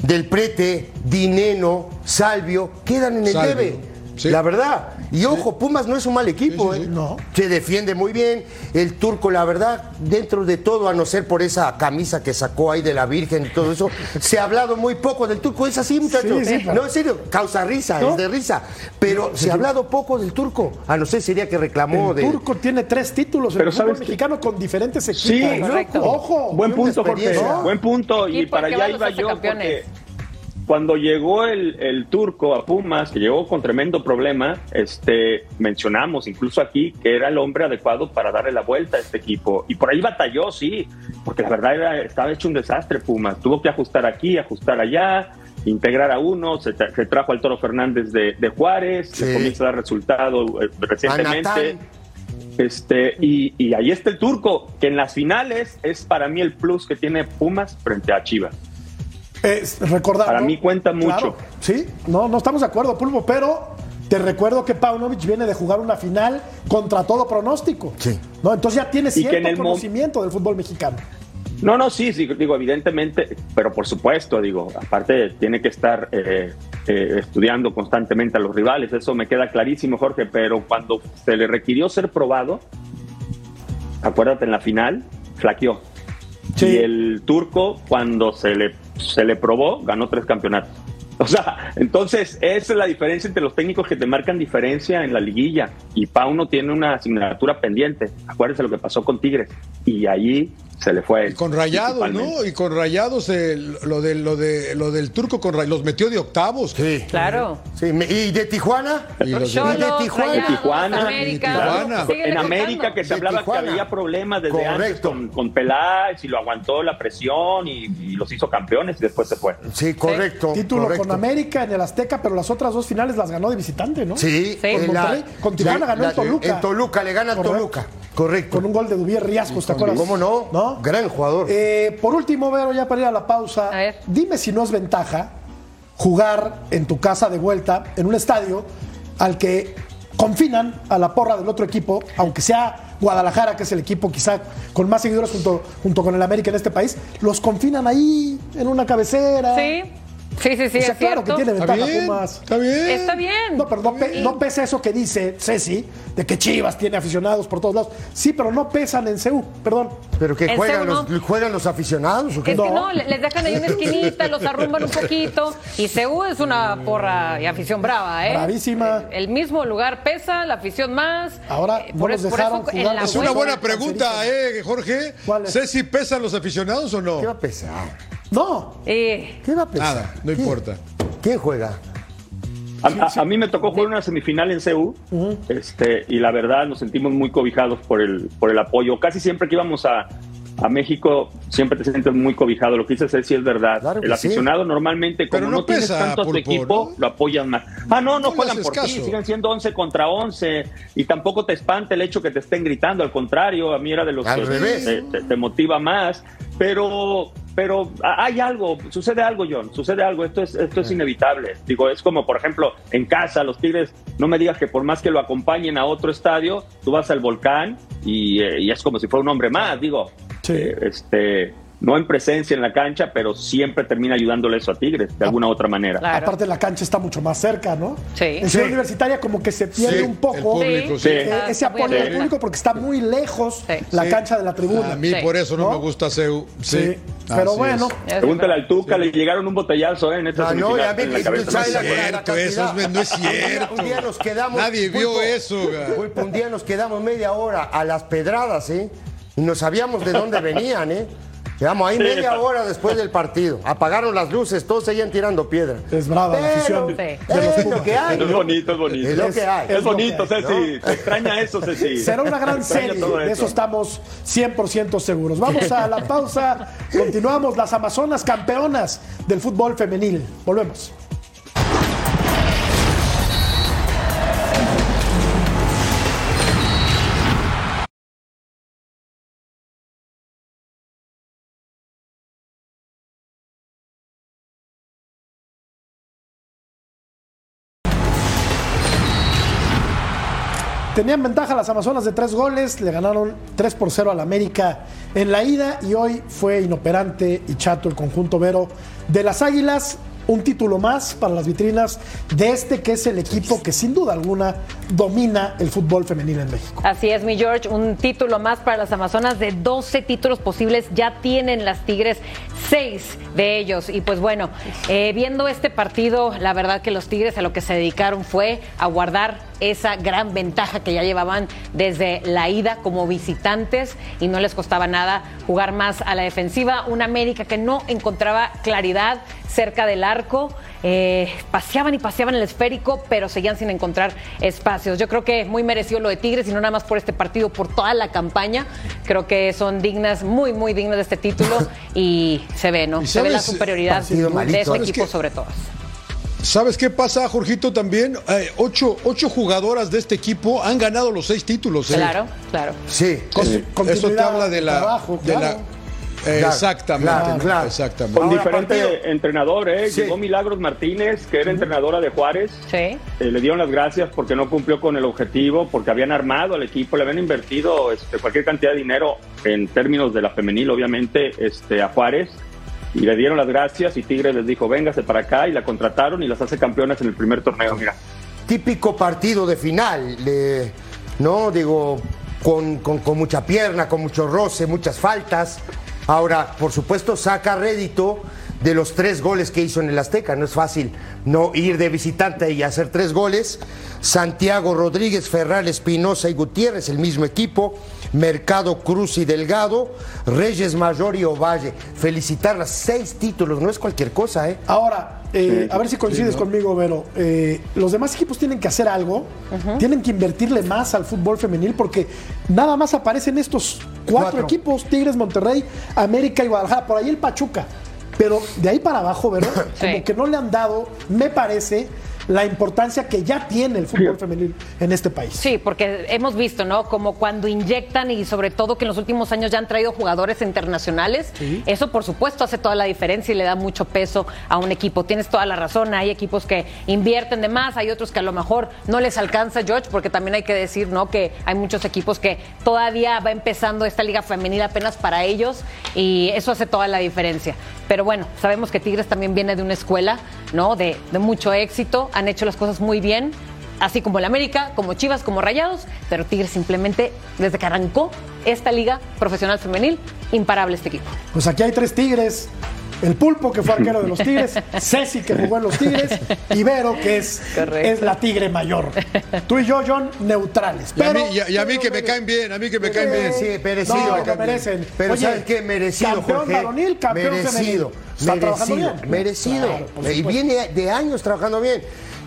del Prete, Dineno, Salvio, quedan en el Salvio. debe. La verdad. Y ojo, Pumas no es un mal equipo, ¿eh? No. Se defiende muy bien. El turco, la verdad, dentro de todo, a no ser por esa camisa que sacó ahí de la Virgen y todo eso, *laughs* se ha hablado muy poco del turco. Es así, muchachos. Sí, sí, pero- No, en serio, causa risa, ¿No? es de risa. Pero se ha hablado poco del turco. A no ser sería que reclamó El de. turco tiene tres títulos en Pero el fútbol ¿sabes mexicano con diferentes equipos. Sí. Ojo. Buen punto, Jorge. Buen punto. Y para allá iba yo campeones. porque cuando llegó el, el turco a Pumas, que llegó con tremendo problema, este, mencionamos incluso aquí que era el hombre adecuado para darle la vuelta a este equipo. Y por ahí batalló, sí, porque la verdad era, estaba hecho un desastre Pumas. Tuvo que ajustar aquí, ajustar allá, integrar a uno, se, tra- se trajo al Toro Fernández de, de Juárez, Sí. le comienza a dar resultado eh, recientemente. Este, y, y ahí está el turco, que en las finales es para mí el plus que tiene Pumas frente a Chivas. Es, recordando- Para mí cuenta mucho. Claro, sí, no, no estamos de acuerdo, Pulvo, pero te recuerdo que Paunovic viene de jugar una final contra todo pronóstico. Sí. ¿no? Entonces ya tiene cierto en el conocimiento del fútbol mexicano. No, no, sí, sí, digo, evidentemente, pero por supuesto, digo, aparte tiene que estar eh, eh, estudiando constantemente a los rivales, eso me queda clarísimo, Jorge, pero cuando se le requirió ser probado, acuérdate, en la final, flaqueó. Sí. Y el turco, cuando se le, se le probó, ganó tres campeonatos. *laughs* O sea, entonces esa es la diferencia entre los técnicos que te marcan diferencia en la liguilla. Y Pauno tiene una asignatura pendiente. Acuérdense lo que pasó con Tigres. Y allí se le fue. Y con Rayados. ¿no? Y con Rayados, eh, lo, de, lo, de, lo del turco con Rayados, los metió de octavos. Sí. Claro. Sí, me- ¿Y de Tijuana? Y los de- Tijuana. Rayados, Tijuana, América. Tijuana. En. América que se De hablaba Tijuana. que había problemas desde antes Correcto. con, con Peláez y lo aguantó la presión y, y los hizo campeones y después se fue. Sí, correcto. Título correcto. América en el Azteca, pero las otras dos finales las ganó de visitante, ¿no? Sí, Sí. en Con la-. Con Tijuana ganó en Toluca. En Toluca, le gana a Correcto. Toluca. Correcto. Con un gol de Dubier Riascos, ¿te acuerdas? ¿Cómo no? ¿No? Gran jugador. Eh, por último, Vero, ya para ir a la pausa, A ver. dime si no es ventaja jugar en tu casa de vuelta en un estadio al que confinan a la porra del otro equipo, aunque sea Guadalajara, que es el equipo quizá con más seguidores junto, junto con el América en este país, los confinan ahí en una cabecera. Sí, sí, sí, sí, O sea, es claro cierto. que tiene Está ventaja bien, Pumas. está bien. Está bien. No, pero no, pe- no pesa eso que dice Ceci, de que Chivas tiene aficionados por todos lados. Sí, pero no pesan en CEU, perdón. ¿Pero que juegan los, juegan los aficionados o qué? Es que no, le- les dejan ahí una esquinita, los arrumban un poquito. Y CU es una porra y afición brava, ¿eh? Bravísima. El mismo lugar pesa, la afición más. Ahora Eh, no por, los por dejaron eso jugar. Es una buena pregunta, ¿eh, Jorge? ¿Cuál si pesan los aficionados o no? ¿Qué va a pesar? No, Eh, ¿Qué va a pesar? Nada, no ¿Quién- importa. ¿Quién juega? A, a- a mí me tocó jugar una semifinal en CEU este, y la verdad nos sentimos muy cobijados por el, por el apoyo. Casi siempre que íbamos a, a México, siempre te sientes muy cobijado. Lo que dices es sí es verdad. Claro el sí. aficionado normalmente, como Pero no, no tienes tanto a tu equipo, ¿no? lo apoyan más. Ah, no, no, juegan por ti, siguen siendo 11 contra 11 y tampoco te espanta el hecho que te estén gritando. Al contrario, a mí era de los Al que revés. te, te- te motiva más. Pero, pero hay algo, sucede algo, John, sucede algo. Esto es, esto es inevitable. Digo, es como, por ejemplo, en casa, los Tigres, no me digas que por más que lo acompañen a otro estadio, tú vas al volcán y, eh, y es como si fuera un hombre más, digo. Sí. Eh, este, no en presencia en la cancha, pero siempre termina ayudándole eso a Tigres, de alguna u otra manera. Claro. aparte la cancha está mucho más cerca, ¿no? Sí. En Ciudad Universitaria como que se pierde Sí, un el poco público, Sí. sí. eh, ese apoyo del público porque está muy lejos Sí. la Sí. cancha de la tribuna. A mí Sí. por eso no, ¿No? me gusta CEU. Sí. Sí, pero Así bueno. es. Pregúntale al Tuca, le llegaron un botellazo ¿eh? en esta Ah, no, semifinal, y a mí que- cabeza. No la- es cierto, eso no es *laughs* cierto. Un día nos quedamos. Nadie vio eso, un día nos quedamos media hora a las pedradas, ¿eh? Y no sabíamos de dónde venían, ¿eh? Quedamos ahí Sí, media hora después del partido. Apagaron las luces, todos seguían tirando piedra. Es brava la afición de Es lo que hay. Es ¿no? bonito, es bonito. Es lo que hay. Es bonito, Es que Ceci. Te extraña eso, Ceci. Será una gran serie, de eso estamos 100% seguros. Vamos a la pausa, continuamos. Las Amazonas campeonas del fútbol femenil. Volvemos. Tenían ventaja las Amazonas de tres goles, le ganaron 3 por 0 al América en la ida y hoy fue inoperante y chato el conjunto Vero de las Águilas. un título más para las vitrinas de este que es el equipo que sin duda alguna domina el fútbol femenino en México. Así es, mi George, un título más para las Amazonas de 12 títulos posibles. Ya tienen las Tigres seis de ellos. Y pues bueno, eh, viendo este partido, la verdad que los Tigres a lo que se dedicaron fue a guardar esa gran ventaja que ya llevaban desde la ida como visitantes y no les costaba nada jugar más a la defensiva. Una América que no encontraba claridad cerca del arco. Eh, paseaban y paseaban el esférico, pero seguían sin encontrar espacios. Yo creo que muy merecido lo de Tigres y no nada más por este partido, por toda la campaña. Creo que son dignas, muy, muy dignas de este título y se ve, ¿no? Se ve la superioridad de este equipo sobre todo. ¿Sabes qué pasa, Jorgito? También eh, ocho, ocho, jugadoras de este equipo han ganado los seis títulos. ¿eh? Claro, claro. Sí. Con, Eso te habla de la, trabajo, de la exactamente, claro, exactamente. Con diferente entrenador, ¿eh? Llegó Milagros Martínez, que era entrenadora de Juárez. Sí. Eh, le dieron las gracias porque no cumplió con el objetivo, porque habían armado al equipo, le habían invertido este, cualquier cantidad de dinero en términos de la femenil, obviamente, este, a Juárez. Y le dieron las gracias y Tigres les dijo, véngase para acá y la contrataron y las hace campeonas en el primer torneo, mira. Típico partido de final, ¿no? Digo, con, con, con mucha pierna, con mucho roce, muchas faltas. Ahora, por supuesto, saca rédito de los tres goles que hizo en el Azteca. No es fácil no ir de visitante y hacer tres goles. Santiago Rodríguez, Ferral, Espinosa y Gutiérrez, el mismo equipo. Mercado Cruz y Delgado, Reyes Mayor y Ovalle. Felicitarlas, seis títulos, no es cualquier cosa, ¿eh? Ahora, eh, a ver si coincides conmigo, Vero. Eh, los demás equipos tienen que hacer algo, tienen que invertirle más al fútbol femenil porque nada más aparecen estos cuatro, Cuatro. equipos: Tigres, Monterrey, América y Guadalajara. Por ahí el Pachuca. Pero de ahí para abajo, Vero, *coughs* como que no le han dado, me parece, la importancia que ya tiene el fútbol femenil en este país. Sí, porque hemos visto, ¿no? Como cuando inyectan y sobre todo que en los últimos años ya han traído jugadores internacionales, eso por supuesto hace toda la diferencia y le da mucho peso a un equipo. Tienes toda la razón, hay equipos que invierten de más, hay otros que a lo mejor no les alcanza, George, porque también hay que decir, ¿no? Que hay muchos equipos que todavía va empezando esta liga femenil apenas para ellos y eso hace toda la diferencia. Pero bueno, sabemos que Tigres también viene de una escuela, ¿no? De, de mucho éxito, han hecho las cosas muy bien, así como el América, como Chivas, como Rayados, pero Tigres simplemente, desde que arrancó esta liga profesional femenil, imparable este equipo. Pues aquí hay tres Tigres. El Pulpo, que fue arquero de los Tigres, *laughs* Ceci, que jugó en los Tigres, y Vero, que es, es la Tigre mayor. Tú y yo, John, neutrales. Y a Pero, mí, y a- y a mí que me caen bien, a mí que me caen bien. Sí, merecido. No, merecen. Pero Oye, ¿sabes qué? Merecido, campeón Jorge. varonil, campeón merecido. femenil. Está trabajando merecido. bien. Merecido. Claro, y viene de años trabajando bien.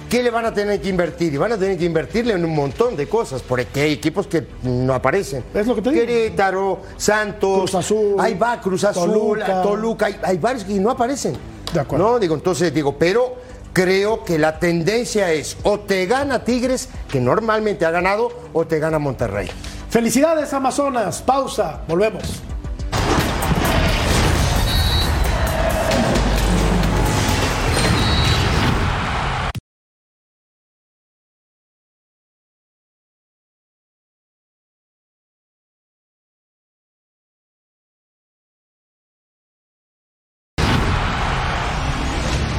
¿Qué le van a tener que invertir? Y van a tener que invertirle en un montón de cosas, porque hay equipos que no aparecen. Es lo que te digo. Querétaro, Santos, Cruz Azul, ahí va Cruz Azul, Toluca. Toluca, hay, hay varios que no aparecen. De acuerdo. No, digo, entonces digo, pero creo que la tendencia es o te gana Tigres, que normalmente ha ganado, o te gana Monterrey. Felicidades, Amazonas. Pausa. Volvemos.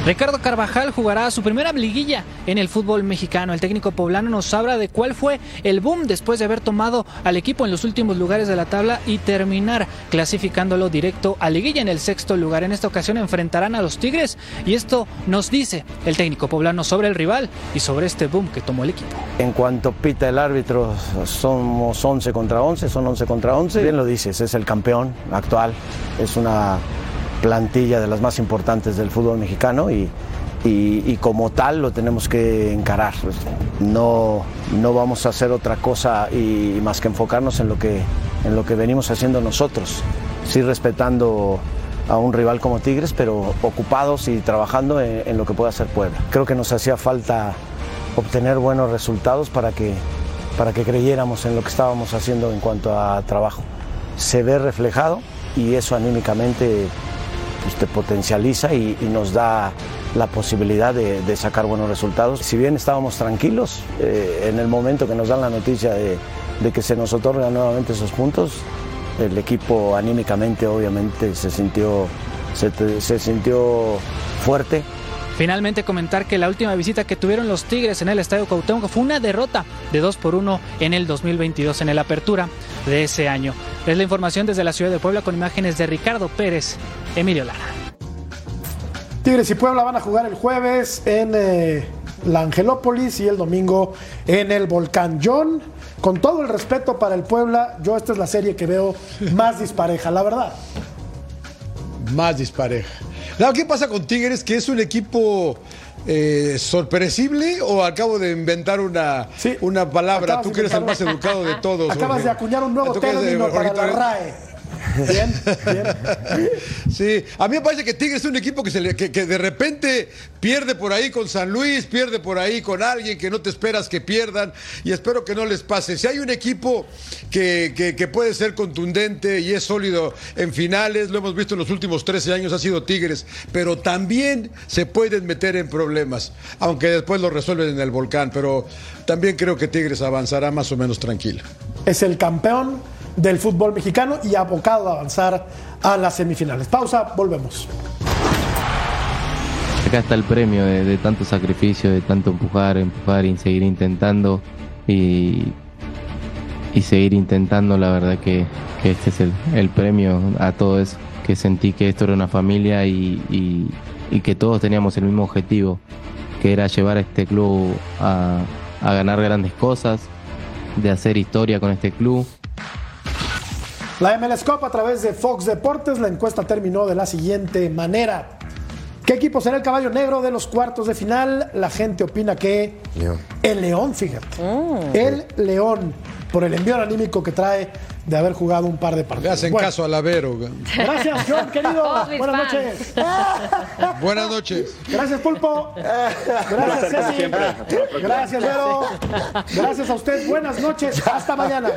Ricardo Carvajal jugará su primera liguilla en el fútbol mexicano. El técnico poblano nos habla de cuál fue el boom después de haber tomado al equipo en los últimos lugares de la tabla y terminar clasificándolo directo a liguilla en el sexto lugar. En esta ocasión enfrentarán a los Tigres y esto nos dice el técnico poblano sobre el rival y sobre este boom que tomó el equipo. En cuanto pita el árbitro, somos 11 contra 11, son 11 contra 11. Bien lo dices, es el campeón actual, es una plantilla de las más importantes del fútbol mexicano y, y- como tal lo tenemos que encarar. No, no vamos a hacer otra cosa y más que enfocarnos en lo que, en lo que venimos haciendo nosotros, sí respetando a un rival como Tigres, pero ocupados y trabajando en, en lo que pueda hacer Puebla. Creo que nos hacía falta obtener buenos resultados para que, para que creyéramos en lo que estábamos haciendo en cuanto a trabajo. Se ve reflejado y eso anímicamente pues, te potencializa y, nos da la posibilidad de, sacar buenos resultados. Si bien estábamos tranquilos, eh, en el momento que nos dan la noticia de, que se nos otorgan nuevamente esos puntos, el equipo anímicamente obviamente se sintió, se sintió fuerte, Finalmente comentar que la última visita que tuvieron los Tigres en el Estadio Cuauhtémoc fue una derrota de 2 por 1 en el 2022 en el apertura de ese año. Es la información desde la ciudad de Puebla con imágenes de Ricardo Pérez, Emilio Lara. Tigres y Puebla van a jugar el jueves en eh, la Angelópolis y el domingo en el Volcán. John, con todo el respeto para el Puebla, yo esta es la serie que veo más dispareja, la verdad. Más dispareja. No, ¿Qué pasa con Tigres? Que es un equipo eh, sorpresible o acabo de inventar una, una palabra. Acabas Tú que eres el más educado de *laughs* todos. Acabas Jorge. de acuñar un nuevo término para la RAE. Bien, bien. Sí, a mí me parece que Tigres es un equipo que, se le- que, que de repente pierde por ahí con San Luis, pierde por ahí con alguien que no te esperas que pierdan y espero que no les pase. Si hay un equipo que, que- que puede ser contundente y es sólido en finales, lo hemos visto en los últimos 13 años, ha sido Tigres, pero también se pueden meter en problemas, aunque después lo resuelven en el volcán, pero también creo que Tigres avanzará más o menos tranquilo. Es el campeón del fútbol mexicano y abocado a avanzar a las semifinales. Pausa, volvemos. Acá está el premio de, tanto sacrificio, de tanto empujar, empujar y seguir intentando y, y seguir intentando. La verdad que, este es el, el premio a todo eso, que sentí que esto era una familia y, y- y que todos teníamos el mismo objetivo, que era llevar a este club a, a ganar grandes cosas, de hacer historia con este club. La MLS Cup a través de Fox Deportes, la encuesta terminó de la siguiente manera. ¿Qué equipo será el caballo negro de los cuartos de final? La gente opina que el León, fíjate. El León, por el envío anímico que trae de haber jugado un par de Le partidos. hacen Bueno, caso a la Vero. Gracias, John, *laughs* querido. Buenas fans. noches. *laughs* Buenas noches. Gracias, Pulpo. *laughs* Gracias, Ceci. Gracias, Vero. Gracias a usted. Buenas noches. Hasta mañana.